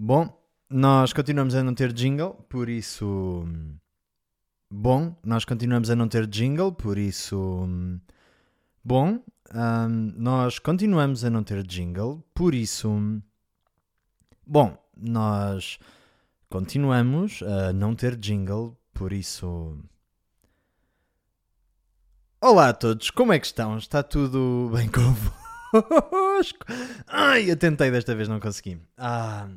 Bom, nós continuamos a não ter jingle, por isso. Bom, nós continuamos a não ter jingle, por isso. Bom, ahm, nós continuamos a não ter jingle, por isso. Bom, nós continuamos a não ter jingle, por isso. Olá a todos, como é que estão? Está tudo bem convosco? Ai, eu tentei desta vez, não consegui. Ah.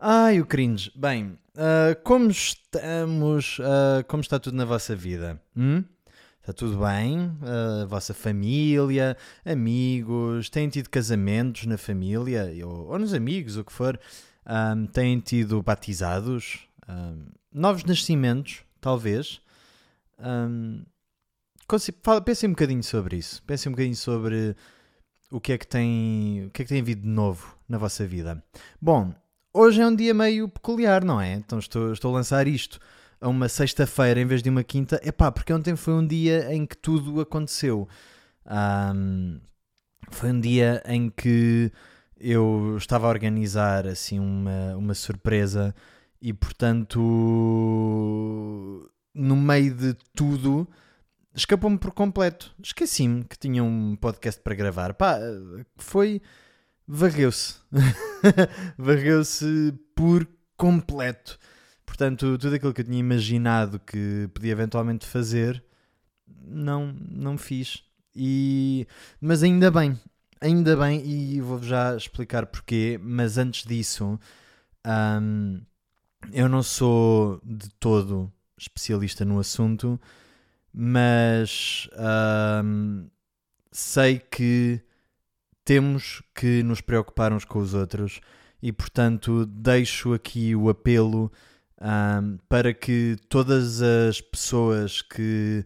Ai, o cringe. Bem, ah, como estamos? ah, como está tudo na vossa vida? Hum? Está tudo bem? A vossa família, amigos, têm tido casamentos na família ou, ou nos amigos, o que for? Ahm, têm tido batizados? Ahm, novos nascimentos, talvez? Fala- pensem um bocadinho sobre isso. Pensem um bocadinho sobre o que é que tem, o que é que tem havido de novo na vossa vida. Bom, hoje é um dia meio peculiar, não é? Então estou, estou a lançar isto a uma sexta-feira em vez de uma quinta. Epá, porque ontem foi um dia em que tudo aconteceu. Ahm, foi um dia em que eu estava a organizar assim uma, uma surpresa e portanto no meio de tudo escapou-me por completo. Esqueci-me que tinha um podcast para gravar. Pá, foi. Varreu-se. varreu-se por completo. Portanto, tudo aquilo que eu tinha imaginado que podia eventualmente fazer, não, não fiz. E... Mas ainda bem, ainda bem, e vou já explicar porquê. Mas antes disso, hum, eu não sou de todo especialista no assunto, mas hum, sei que temos que nos preocupar uns com os outros e, portanto, deixo aqui o apelo hum, para que todas as pessoas que,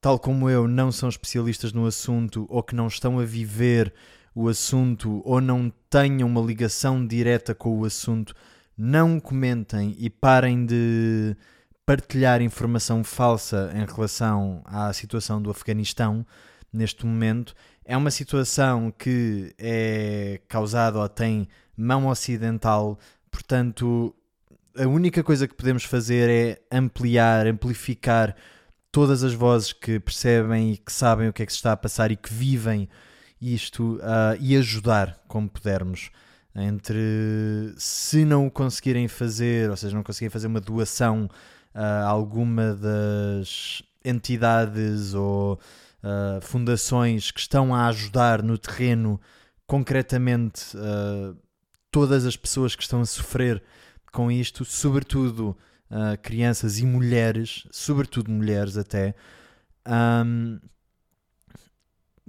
tal como eu, não são especialistas no assunto ou que não estão a viver o assunto ou não tenham uma ligação direta com o assunto, não comentem e parem de partilhar informação falsa em relação à situação do Afeganistão neste momento. É uma situação que é causada ou tem mão ocidental, portanto, a única coisa que podemos fazer é ampliar, amplificar todas as vozes que percebem e que sabem o que é que se está a passar e que vivem isto ah, e ajudar como pudermos. Entre se não o conseguirem fazer, ou seja, não conseguirem fazer uma doação a alguma das entidades ou ah, fundações que estão a ajudar no terreno concretamente ah, todas as pessoas que estão a sofrer com isto, sobretudo ah, crianças e mulheres, sobretudo mulheres até. Ahm,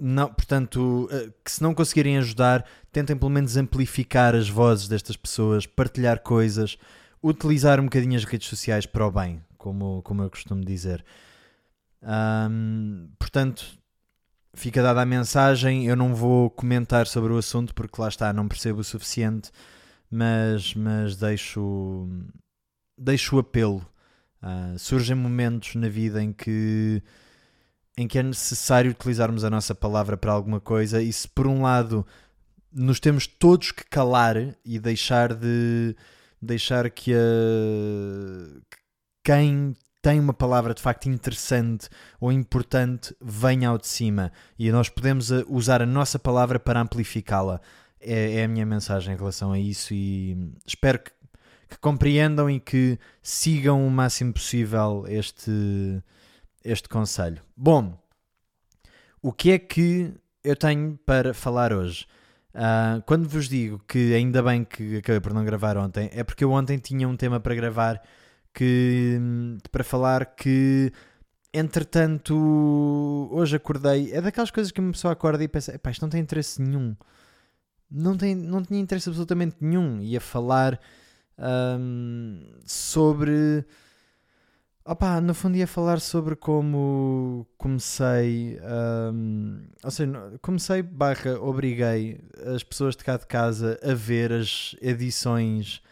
não, portanto, que se não conseguirem ajudar, tentem pelo menos amplificar as vozes destas pessoas, partilhar coisas, utilizar um bocadinho as redes sociais para o bem, como, como eu costumo dizer. Ahm, portanto, fica dada a mensagem. Eu não vou comentar sobre o assunto porque lá está, não percebo o suficiente, mas, mas deixo, deixo o apelo. Ah, surgem momentos na vida em que em que é necessário utilizarmos a nossa palavra para alguma coisa e se por um lado nos temos todos que calar e deixar de deixar que a que quem tem uma palavra de facto interessante ou importante venha ao de cima e nós podemos uh, usar a nossa palavra para amplificá-la é, é a minha mensagem em relação a isso e espero que, que compreendam e que sigam o máximo possível este este conselho. Bom, o que é que eu tenho para falar hoje? Ah, quando vos digo que ainda bem que acabei por não gravar ontem, é porque eu ontem tinha um tema para gravar que para falar que entretanto hoje acordei. É daquelas coisas que uma pessoa acorda e pensa, "Epá, isto não tem interesse nenhum. Não, tem, não tinha interesse absolutamente nenhum. Ia falar ahm, sobre Opa, no fundo ia falar sobre como comecei, hum, ou seja, comecei barra obriguei as pessoas de cá de casa a ver as edições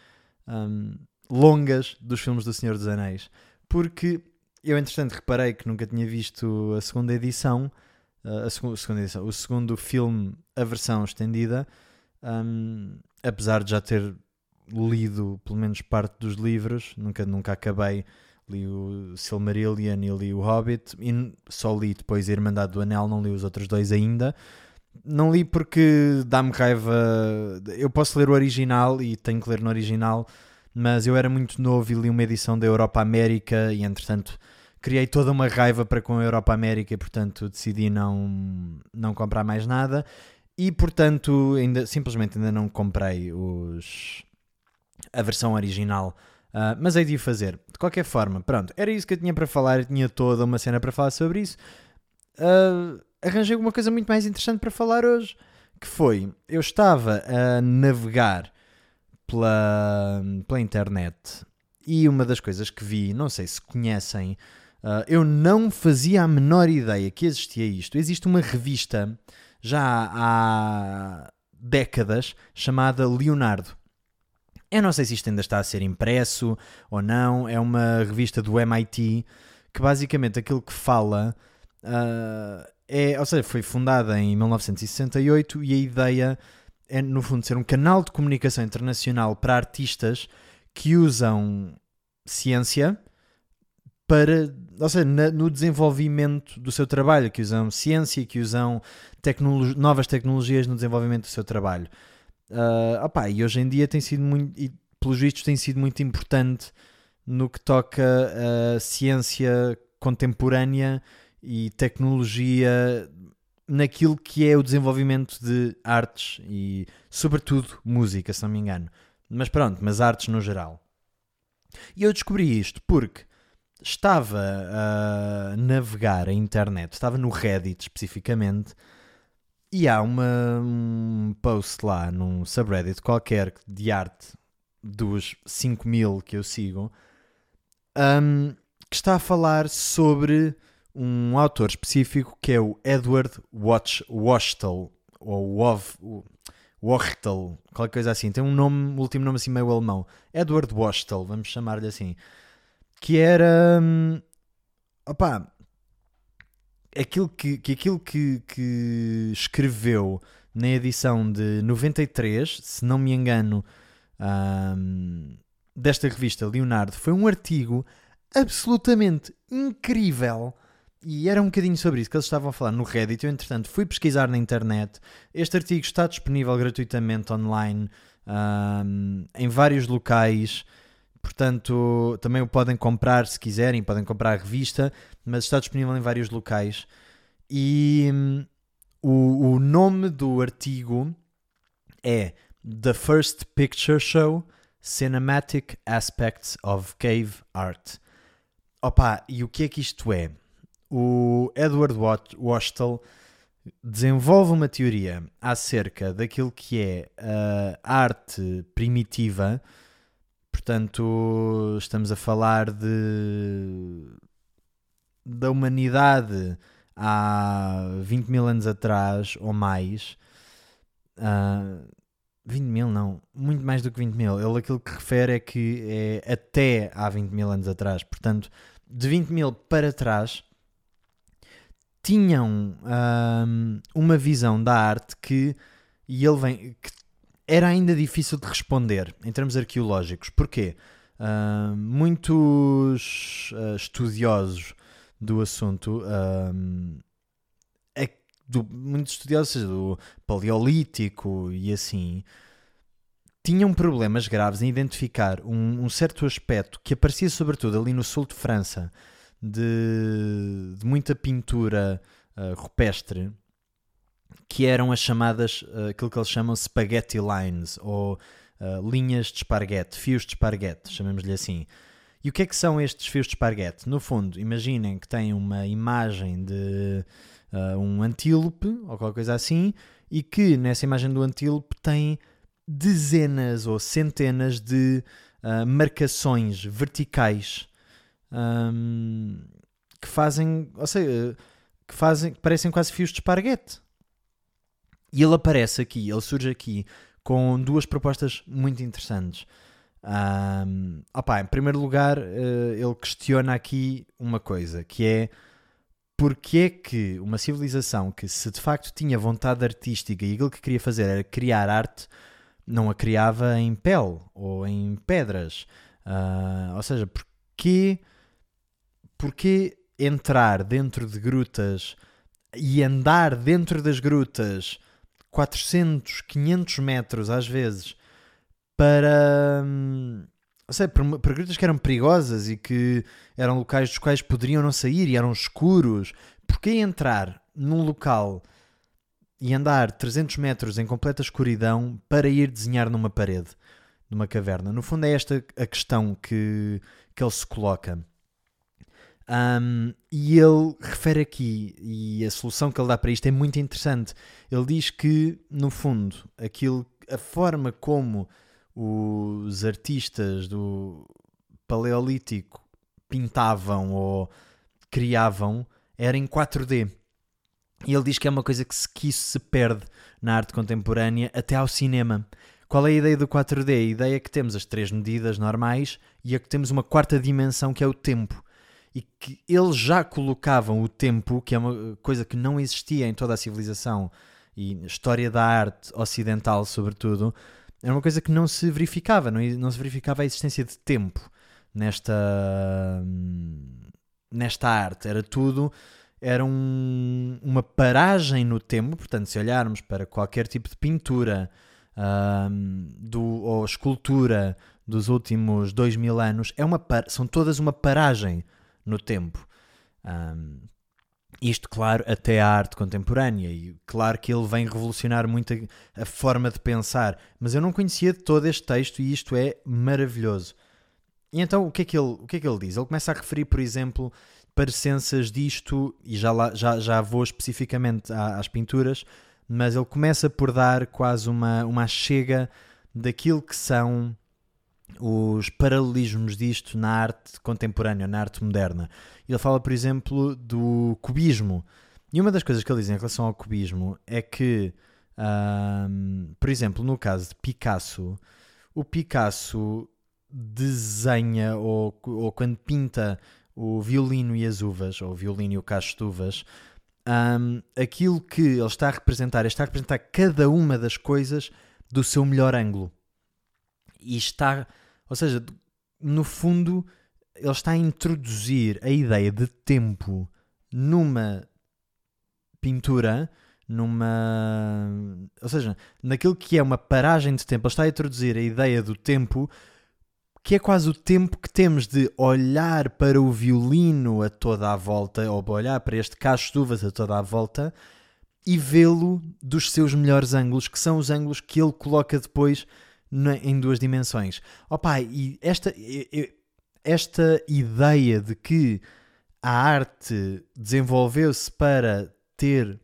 hum, longas dos filmes do Senhor dos Anéis. Porque eu, entretanto, reparei que nunca tinha visto a segunda edição, uh, a segu- segunda edição, o segundo filme, a versão estendida, hum, apesar de já ter lido pelo menos parte dos livros, nunca, nunca acabei. Li o Silmarillion e li o Hobbit, e só li depois a Irmandade do Anel, não li os outros dois ainda. Não li porque dá-me raiva. Eu posso ler o original e tenho que ler no original, mas eu era muito novo e li uma edição da Europa América e entretanto criei toda uma raiva para com a Europa América e portanto decidi não, não comprar mais nada e portanto ainda, simplesmente ainda não comprei os, a versão original. Uh, mas hei de o fazer. De qualquer forma, pronto, era isso que eu tinha para falar. Eu tinha toda uma cena para falar sobre isso. Uh, arranjei uma coisa muito mais interessante para falar hoje. Que foi, eu estava a navegar pela, pela internet e uma das coisas que vi, não sei se conhecem, uh, eu não fazia a menor ideia que existia isto. Existe uma revista já há décadas chamada Leonardo. Eu não sei se isto ainda está a ser impresso ou não. É uma revista do MIT que basicamente aquilo que fala uh, é, ou seja, foi fundada em 1968 e a ideia é no fundo ser um canal de comunicação internacional para artistas que usam ciência para, ou seja, na, no desenvolvimento do seu trabalho, que usam ciência, que usam novas tecnologias no desenvolvimento do seu trabalho. Uh, opa, e hoje em dia tem sido muito, e pelos vistos tem sido muito importante no que toca a ciência contemporânea e tecnologia naquilo que é o desenvolvimento de artes e, sobretudo, música, se não me engano. Mas pronto, mas artes no geral. E eu descobri isto porque estava a navegar a internet, estava no Reddit especificamente, e há uma, um post lá num subreddit qualquer de arte dos 5 mil que eu sigo um, que está a falar sobre um autor específico que é o Edward Watch, Wachtel ou Wov, Wachtel, qualquer coisa assim. Tem um nome, um último nome assim meio alemão. Edward Wachtel, vamos chamar-lhe assim que era hum, opá, aquilo que, que aquilo que, que escreveu na edição de 93, se não me engano, hum, desta revista Leonardo, foi um artigo absolutamente incrível. E era um bocadinho sobre isso que eles estavam a falar no Reddit. Eu, entretanto, fui pesquisar na internet. Este artigo está disponível gratuitamente online um, em vários locais. Portanto, também o podem comprar se quiserem, podem comprar a revista, mas está disponível em vários locais. E hum, o, o nome do artigo é The First Picture Show Cinematic Aspects of Cave Art. Opa, e o que é que isto é? O Edward Wachtel desenvolve uma teoria acerca daquilo que é a arte primitiva Portanto, estamos a falar de da humanidade há 20 mil anos atrás ou mais. Uh, ah, 20 mil não, muito mais do que 20 mil. Ele aquilo que refere é que é até há 20 mil anos atrás. Portanto, de 20 mil para trás, tinham ah, uma visão da arte que, e ele vem, que era ainda difícil de responder em termos arqueológicos. Porquê? Uh, muitos uh, estudiosos do assunto, é, do, muitos estudiosos do paleolítico e assim, tinham problemas graves em identificar um, um, certo aspecto que aparecia sobretudo ali no sul de França, de, de muita pintura rupestre, que eram as chamadas, uh, aquilo que eles chamam spaghetti lines, ou uh, linhas de esparguete, fios de esparguete, chamemos-lhe assim. E o que é que são estes fios de esparguete? No fundo, imaginem que têm uma imagem de uh, um antílope, ou qualquer coisa assim, e que nessa imagem do antílope tem dezenas ou centenas de marcações verticais um, que fazem, ou seja, que fazem, que parecem quase fios de esparguete. E ele aparece aqui, ele surge aqui com duas propostas muito interessantes. Um, opa, em primeiro lugar, uh, ele questiona aqui uma coisa, que é porque é que uma civilização que se de facto tinha vontade artística e aquilo que queria fazer era criar arte, não a criava em pele ou em pedras. Uh, ou seja, porquê, porquê entrar dentro de grutas e andar dentro das grutas 400, 500 metros às vezes para. Hum, sei, para, para grutas que eram perigosas e que eram locais dos quais poderiam não sair e eram escuros. Porquê entrar num local e andar 300 metros em completa escuridão para ir desenhar numa parede, numa caverna? No fundo, é esta a questão que, que ele se coloca. Um, e ele refere aqui, e a solução que ele dá para isto é muito interessante. Ele diz que, no fundo, aquilo, a forma como os artistas do Paleolítico pintavam ou criavam era em 4D. E ele diz que é uma coisa que, se, que isso se perde na arte contemporânea até ao cinema. Qual é a ideia do 4D? A ideia é que temos as três medidas normais e é que temos uma quarta dimensão que é o tempo. E que eles já colocavam o tempo, que é uma coisa que não existia em toda a civilização e história da arte ocidental, sobretudo, era uma coisa que não se verificava, não, não se verificava a existência de tempo nesta, nesta arte. Era tudo, era um, uma paragem no tempo, portanto, se olharmos para qualquer tipo de pintura um, do, ou escultura dos últimos dois mil anos, é uma, são todas uma paragem no tempo. Um, isto, claro, até a arte contemporânea, e claro que ele vem revolucionar muito a, a, forma de pensar, mas eu não conhecia todo este texto e isto é maravilhoso. E então o que é que ele, o que é que ele diz? Ele começa a referir, por exemplo, parecenças disto, e já, lá, já, já vou especificamente às pinturas, mas ele começa por dar quase uma, uma chega daquilo que são os paralelismos disto na arte contemporânea, na arte moderna. Ele fala, por exemplo, do cubismo. E uma das coisas que ele diz em relação ao cubismo é que, um, por exemplo, no caso de Picasso, o Picasso desenha ou, ou quando pinta o violino e as uvas, ou o violino e o cacho de uvas, um, aquilo que ele está a representar, ele está a representar cada uma das coisas do seu melhor ângulo. E está ou seja, no fundo, ele está a introduzir a ideia de tempo numa pintura, numa. Ou seja, naquilo que é uma paragem de tempo, ele está a introduzir a ideia do tempo, que é quase o tempo que temos de olhar para o violino a toda a volta, ou olhar para este cacho de uvas a toda a volta e vê-lo dos seus melhores ângulos, que são os ângulos que ele coloca depois em duas dimensões. Opa, e esta, esta ideia de que a arte desenvolveu-se para ter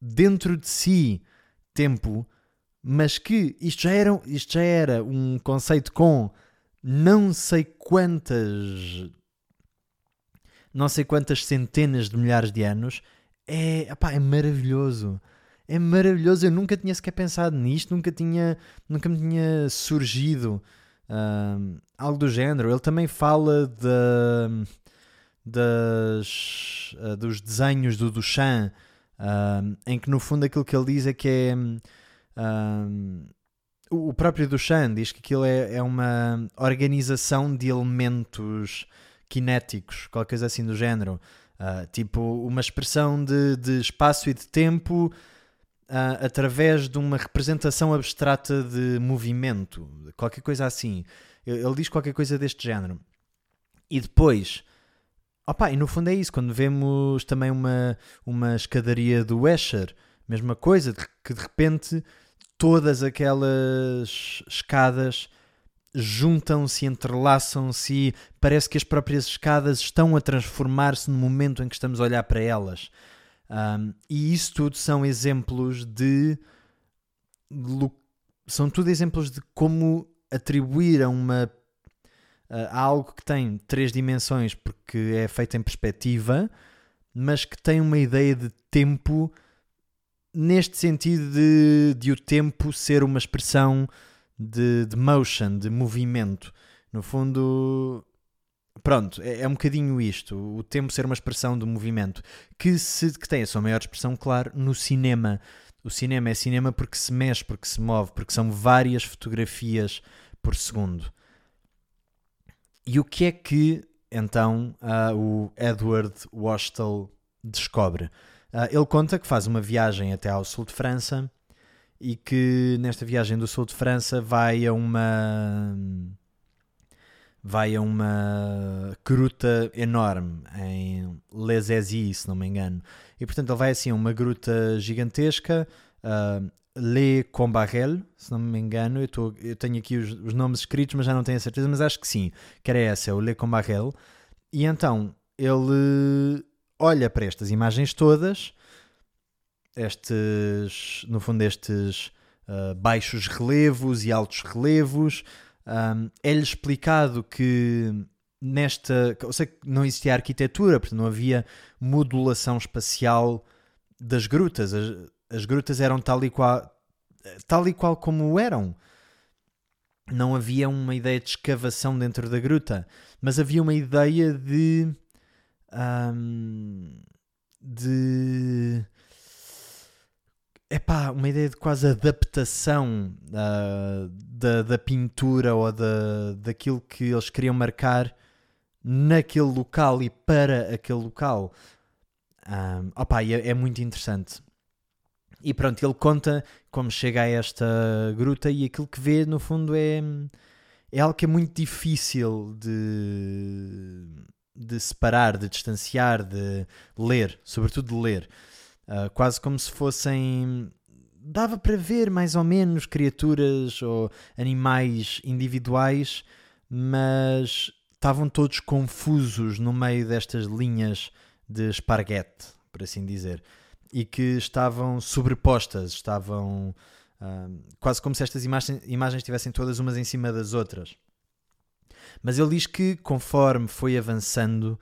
dentro de si tempo, mas que isto já era, isto já era um conceito com não sei quantas não sei quantas centenas de milhares de anos, é, epá, é maravilhoso é maravilhoso. Eu nunca tinha sequer pensado nisto, nunca tinha, nunca me tinha surgido uh, algo do género. Ele também fala de, das, uh, dos desenhos do Duchamp, uh, em que no fundo aquilo que ele diz é que é. o próprio Duchamp diz que aquilo é, é uma organização de elementos cinéticos, qualquer coisa assim do género. Uh, tipo, uma expressão de, de espaço e de tempo uh, através de uma representação abstrata de movimento, qualquer coisa assim. Ele diz qualquer coisa deste género. E depois, opa, e no fundo é isso, quando vemos também uma, uma escadaria do Escher, mesma coisa, que de repente todas aquelas escadas juntam-se, entrelaçam-se parece que as próprias escadas estão a transformar-se no momento em que estamos a olhar para elas. Um, e isso tudo são exemplos de. São tudo exemplos de como atribuir a uma. a algo que tem três dimensões porque é feito em perspectiva, mas que tem uma ideia de tempo neste sentido de, de o tempo ser uma expressão de, de motion, de movimento. No fundo, pronto, é, é, um bocadinho isto, o tempo ser uma expressão do movimento, que, se, que tem a sua maior expressão, claro, no cinema. O cinema é cinema porque se mexe, porque se move, porque são várias fotografias por segundo. E o que é que então uh, o Edward Washtel descobre? Uh, ele conta que faz uma viagem até ao sul de França e que nesta viagem do sul de França vai a uma vai a uma gruta enorme em Les Aisies, se não me engano. E portanto ele vai assim a uma gruta gigantesca, uh, Le Combarel, se não me engano, eu, tô, eu tenho aqui os, os, nomes escritos, mas já não tenho a certeza, mas acho que sim, que era essa, o Le Combarel. E então ele olha para estas imagens todas, estes, no fundo, estes uh, baixos relevos e altos relevos. Um, é-lhe explicado que nesta. Eu sei que não existia arquitetura, porque não havia modulação espacial das grutas. As, as grutas eram tal e qual, tal e qual como eram. Não havia uma ideia de escavação dentro da gruta, mas havia uma ideia de. Um, de. Epá, uma ideia de quase adaptação uh, da, da pintura ou da, daquilo que eles queriam marcar naquele local e para aquele local. Um, opa, é, é muito interessante. E pronto, ele conta como chega a esta gruta e aquilo que vê, no fundo, é, é algo que é muito difícil de, de separar, de distanciar, de ler, sobretudo de ler. Uh, quase como se fossem. Dava para ver mais ou menos criaturas ou animais individuais, mas estavam todos confusos no meio destas linhas de esparguete, por assim dizer, e que estavam sobrepostas, estavam uh, quase como se estas imagens, imagens estivessem todas umas em cima das outras. Mas ele diz que conforme foi avançando,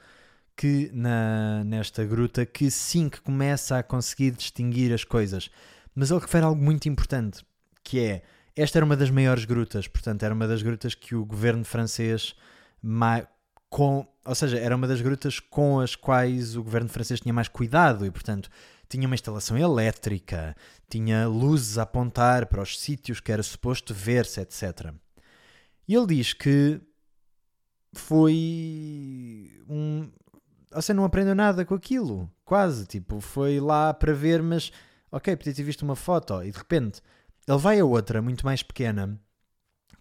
que na, nesta gruta, que sim, que começa a conseguir distinguir as coisas. Mas ele refere algo muito importante, que é, esta era uma das maiores grutas, portanto, era uma das grutas que o governo francês com, ou seja, era uma das grutas com as quais o governo francês tinha mais cuidado e, portanto, tinha uma instalação elétrica, tinha luzes a apontar para os sítios que era suposto ver-se, etc. E ele diz que foi um. Você não aprendeu nada com aquilo, quase. Tipo, foi lá para ver, mas ok, podia ter visto uma foto e de repente ele vai a outra, muito mais pequena,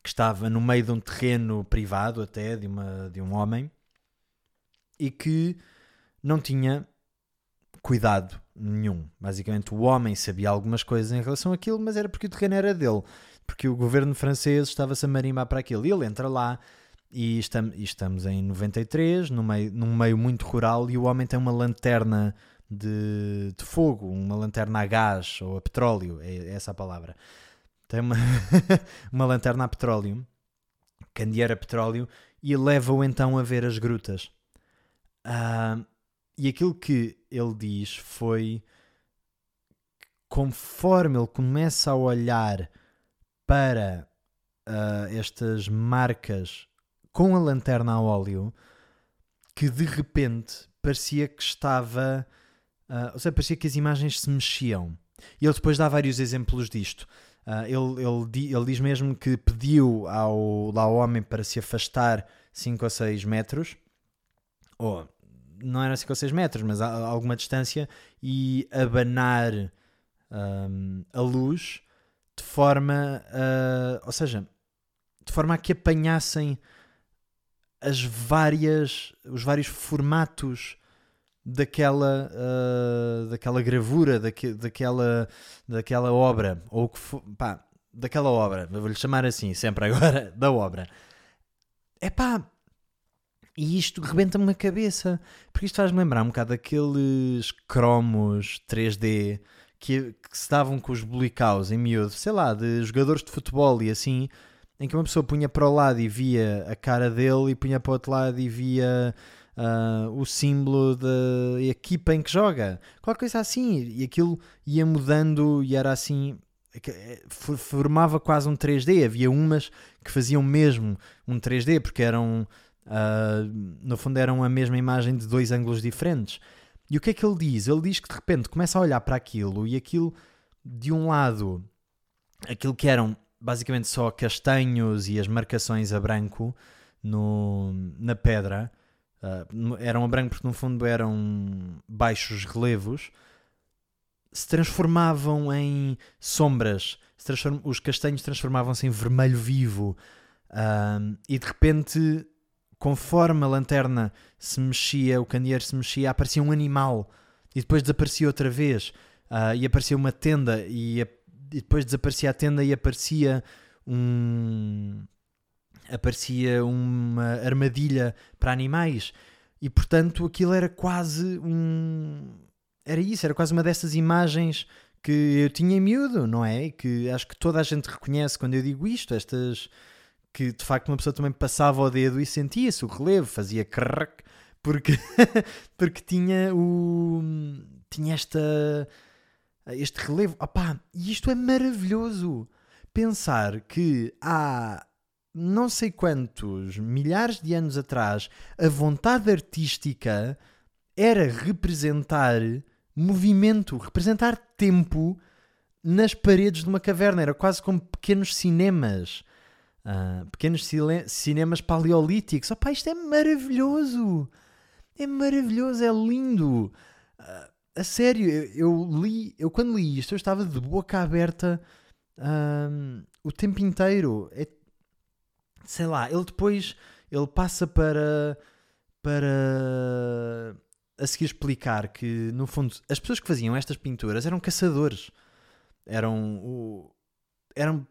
que estava no meio de um terreno privado até de, uma, de um homem e que não tinha cuidado nenhum. Basicamente, o homem sabia algumas coisas em relação àquilo, mas era porque o terreno era dele, porque o governo francês estava-se a marimbar para aquilo. E ele entra lá e estamos, e estamos em 93, no meio, num meio muito rural, e o homem tem uma lanterna de, de fogo, uma lanterna a gás ou a petróleo, é, é essa a palavra tem uma, uma lanterna a petróleo, candeeiro a petróleo, e leva-o então a ver as grutas. Uh, e aquilo que ele diz foi conforme ele começa a olhar para uh, estas marcas com a lanterna a óleo, que de repente parecia que estava. Uh, ou seja, parecia que as imagens se mexiam. E ele depois dá vários exemplos disto. Uh, ele, ele, ele, diz mesmo que pediu ao, ao homem para se afastar 5 ou 6 metros, ou não era 5 ou 6 metros, mas a, a alguma distância, e abanar um, a luz de forma, uh, ou seja, de forma a que apanhassem as várias, os vários formatos daquela, uh, daquela gravura, daque, daquela, daquela obra, ou que for, pá, daquela obra, vou-lhe chamar assim, sempre agora, da obra. É pá, e isto rebenta-me na cabeça, porque isto faz-me lembrar um bocado daqueles cromos 3D que, que se davam com os bolicaus em miúdo, sei lá, de jogadores de futebol e assim, em que uma pessoa punha para o lado e via a cara dele e punha para o outro lado e via uh, o símbolo da equipa em que joga, qualquer coisa assim, e aquilo ia mudando e era assim, é, formava quase um 3D. Havia umas que faziam mesmo um 3D porque eram, uh, no fundo, eram a mesma imagem de dois ângulos diferentes. E o que é que ele diz? Ele diz que de repente começa a olhar para aquilo e aquilo de um lado, aquilo que eram basicamente só castanhos e as marcações a branco no, na pedra, uh, eram a branco porque no fundo eram baixos relevos, se transformavam em sombras, transform os castanhos transformavam-se em vermelho vivo. Uh, e de repente, conforme a lanterna se mexia, o candeeiro se mexia, aparecia um animal. E depois desaparecia outra vez. Uh, e aparecia uma tenda e, e depois desaparecia a tenda e aparecia um aparecia uma armadilha para animais e portanto aquilo era quase um era isso, era quase uma dessas imagens que eu tinha em miúdo, não é? Que acho que toda a gente reconhece quando eu digo isto, estas que de facto uma pessoa também passava o dedo e sentia-se o relevo, fazia crrr, porque, porque tinha o tinha esta este relevo. Opá, e isto é maravilhoso. Pensar que há não sei quantos milhares de anos atrás a vontade artística era representar movimento, representar tempo nas paredes de uma caverna. Era quase como pequenos cinemas. Uh, pequenos cinemas paleolíticos. Opá, isto é maravilhoso! É maravilhoso, é lindo! Uh, a sério, eu, li, eu quando li isto, eu estava de boca aberta uh, o tempo inteiro. É, sei lá, ele depois ele passa para para a seguir explicar que, no fundo, as pessoas que faziam estas pinturas eram caçadores. Eram, eram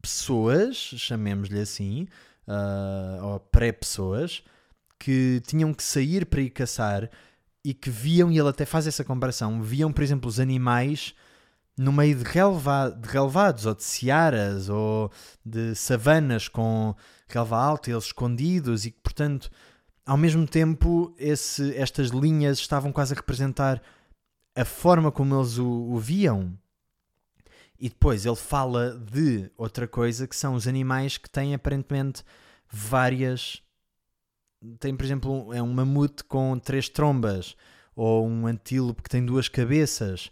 pessoas, chamemos-lhe assim, uh, ou pré-pessoas, que tinham que sair para ir caçar e que viam, e ele até faz essa comparação, viam, por exemplo, os animais no meio de, relva, de relevados, ou de searas, ou de savanas com relva alta, eles escondidos, e que, portanto, ao mesmo tempo, esse, estas linhas estavam quase a representar a forma como eles o, o viam. E depois ele fala de outra coisa que são os animais que têm aparentemente várias. Tem, por exemplo, é um mamute com três trombas, ou um antílope que tem duas cabeças.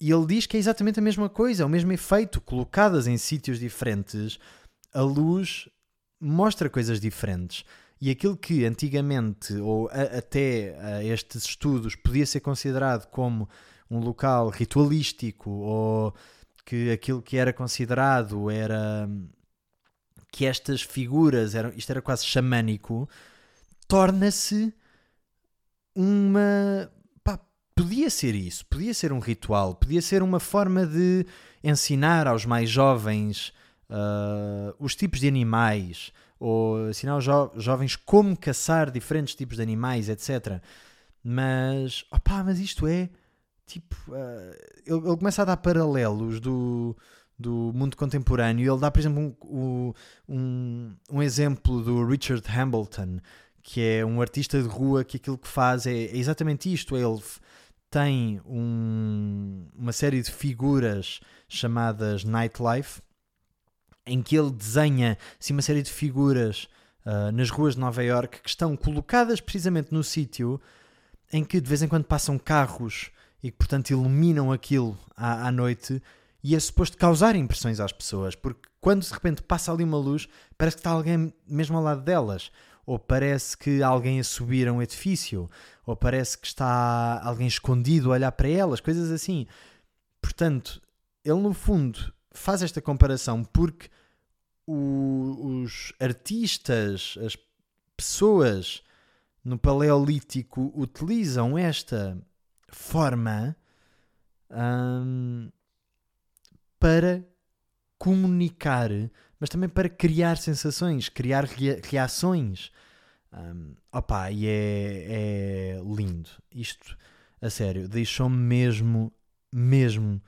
E ele diz que é exatamente a mesma coisa, é o mesmo efeito, colocadas em sítios diferentes, a luz mostra coisas diferentes. E aquilo que antigamente, ou a, até a estes estudos, podia ser considerado como um local ritualístico, ou que aquilo que era considerado era que estas figuras eram, isto era quase xamânico, torna-se uma. Pá, podia ser isso, podia ser um ritual, podia ser uma forma de ensinar aos mais jovens uh, os tipos de animais, ou ensinar aos jo jovens como caçar diferentes tipos de animais, etc. Mas, opá, mas isto é tipo. Uh, ele, ele, começa a dar paralelos do, do mundo contemporâneo. Ele dá, por exemplo, um, um, um exemplo do Richard Hamilton, que é um artista de rua que aquilo que faz é, é exatamente isto. Ele tem um, uma série de figuras chamadas Nightlife em que ele desenha assim, uma série de figuras uh, nas ruas de Nova York que estão colocadas precisamente no sítio em que de vez em quando passam carros e que, portanto, iluminam aquilo à, à noite e é suposto causar impressões às pessoas, porque quando de repente passa ali uma luz, parece que está alguém mesmo ao lado delas, ou parece que alguém a subir a um edifício, ou parece que está alguém escondido a olhar para elas, coisas assim. Portanto, ele no fundo faz esta comparação porque o, os artistas, as pessoas no Paleolítico utilizam esta forma hum, para comunicar, mas também para criar sensações, criar reações. Um, opa, e é, é lindo. Isto, a sério, deixou-me mesmo, mesmo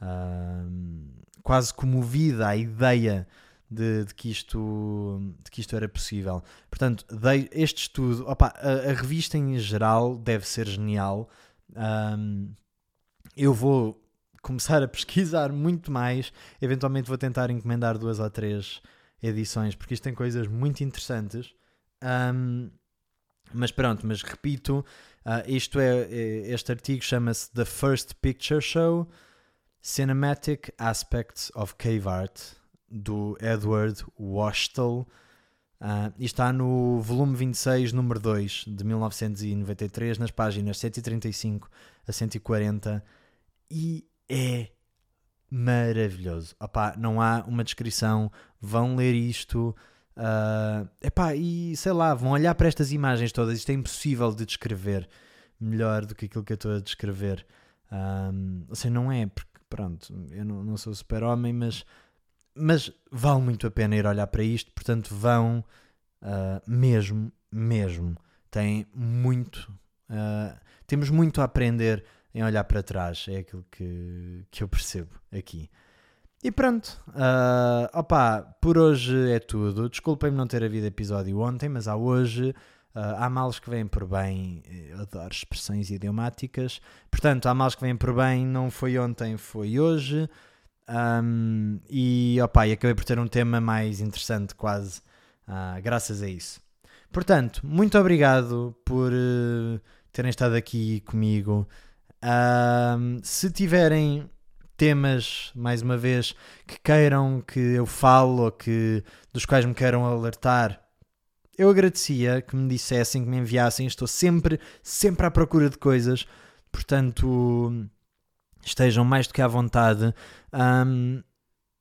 um, quase comovida a ideia de, de, que isto, de que isto era possível. Portanto, dei este estudo, opa, a, a, revista em geral deve ser genial. Um, eu vou começar a pesquisar muito mais. Eventualmente vou tentar encomendar duas ou três edições, porque isto tem coisas muito interessantes. Um, mas pronto, mas repito, uh, isto é, é este artigo chama-se The First Picture Show Cinematic Aspects of Cave Art, do Edward Washtel. Uh, e está no volume 26, número 2, de 1993, nas páginas 135 a 140. E é maravilhoso. Opá, não há uma descrição. Vão ler isto. Uh, epá, e sei lá, vão olhar para estas imagens todas. Isto é impossível de descrever melhor do que aquilo que eu estou a descrever. Um, ou seja, não é, porque pronto, eu não, não sou super-homem, mas, mas vale muito a pena ir olhar para isto. Portanto, vão uh, mesmo, mesmo. Tem muito, uh, temos muito a aprender em olhar para trás. É aquilo que, que eu percebo aqui. E pronto, uh, opa, por hoje é tudo. Desculpem-me não ter havido episódio ontem, mas há hoje. Uh, há males que vêm por bem, eu adoro expressões idiomáticas. Portanto, há males que vêm por bem, não foi ontem, foi hoje. Um, e opa, e acabei por ter um tema mais interessante, quase, uh, graças a isso. Portanto, muito obrigado por uh, terem estado aqui comigo. Se tiverem temas, mais uma vez, que queiram que eu fale ou que, dos quais me queiram alertar, eu agradecia que me dissessem, que me enviassem. Estou sempre, sempre à procura de coisas, portanto, estejam mais do que à vontade. Um,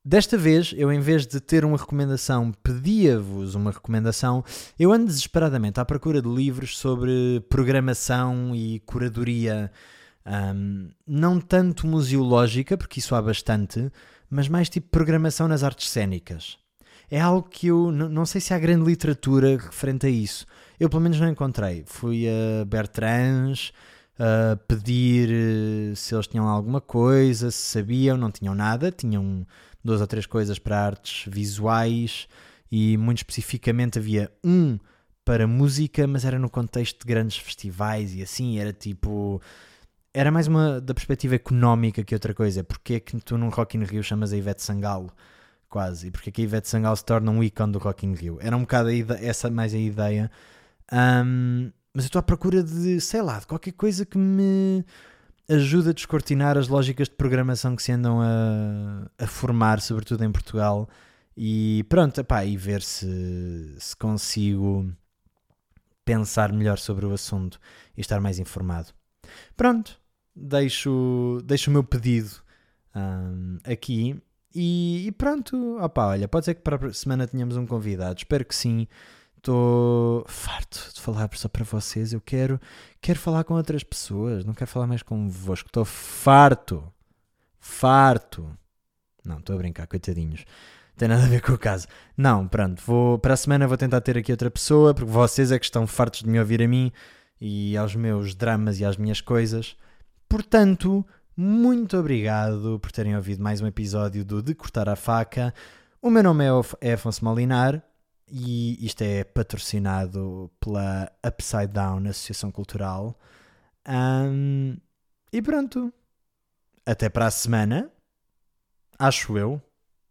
desta vez, eu em vez de ter uma recomendação, pedia-vos uma recomendação. Eu ando desesperadamente à procura de livros sobre programação e curadoria um, não tanto museológica, porque isso há bastante, mas mais tipo programação nas artes cênicas. É algo que eu não sei se há grande literatura referente a isso. Eu pelo menos não encontrei. Fui a Bertrands a pedir eh, se eles tinham alguma coisa, se sabiam, não tinham nada, tinham duas ou três coisas para artes visuais e muito especificamente havia um para música, mas era no contexto de grandes festivais e assim, era tipo era mais uma da perspectiva económica que outra coisa. Porque que tu num Rock in Rio chamas a Ivete Sangalo? Quase. E porque que a Ivete Sangalo se torna um ícone do Rock in Rio? Era um bocado essa mais a ideia. Um, mas eu estou à procura de, sei lá, de qualquer coisa que me ajude a descortinar as lógicas de programação que se andam a, a formar, sobretudo em Portugal. E pronto, epá, e ver se, se consigo pensar melhor sobre o assunto e estar mais informado. Pronto, deixo, deixo o meu pedido um, aqui. E, e, pronto, opa, olha, pode ser que para a semana tenhamos um convidado, espero que sim. Estou farto de falar só para vocês. Eu quero, quero falar com outras pessoas, não quero falar mais convosco. Estou farto, farto. Não, estou a brincar, coitadinhos. Não tem nada a ver com o caso. Não, pronto, vou, para a semana vou tentar ter aqui outra pessoa, porque vocês é que estão fartos de me ouvir a mim e aos meus dramas e às minhas coisas. Portanto, muito obrigado por terem ouvido mais um episódio do De Cortar a Faca. O meu nome é Afonso Molinar e isto é patrocinado pela Upside Down Associação Cultural. Um, e pronto. Até para a semana. Acho eu.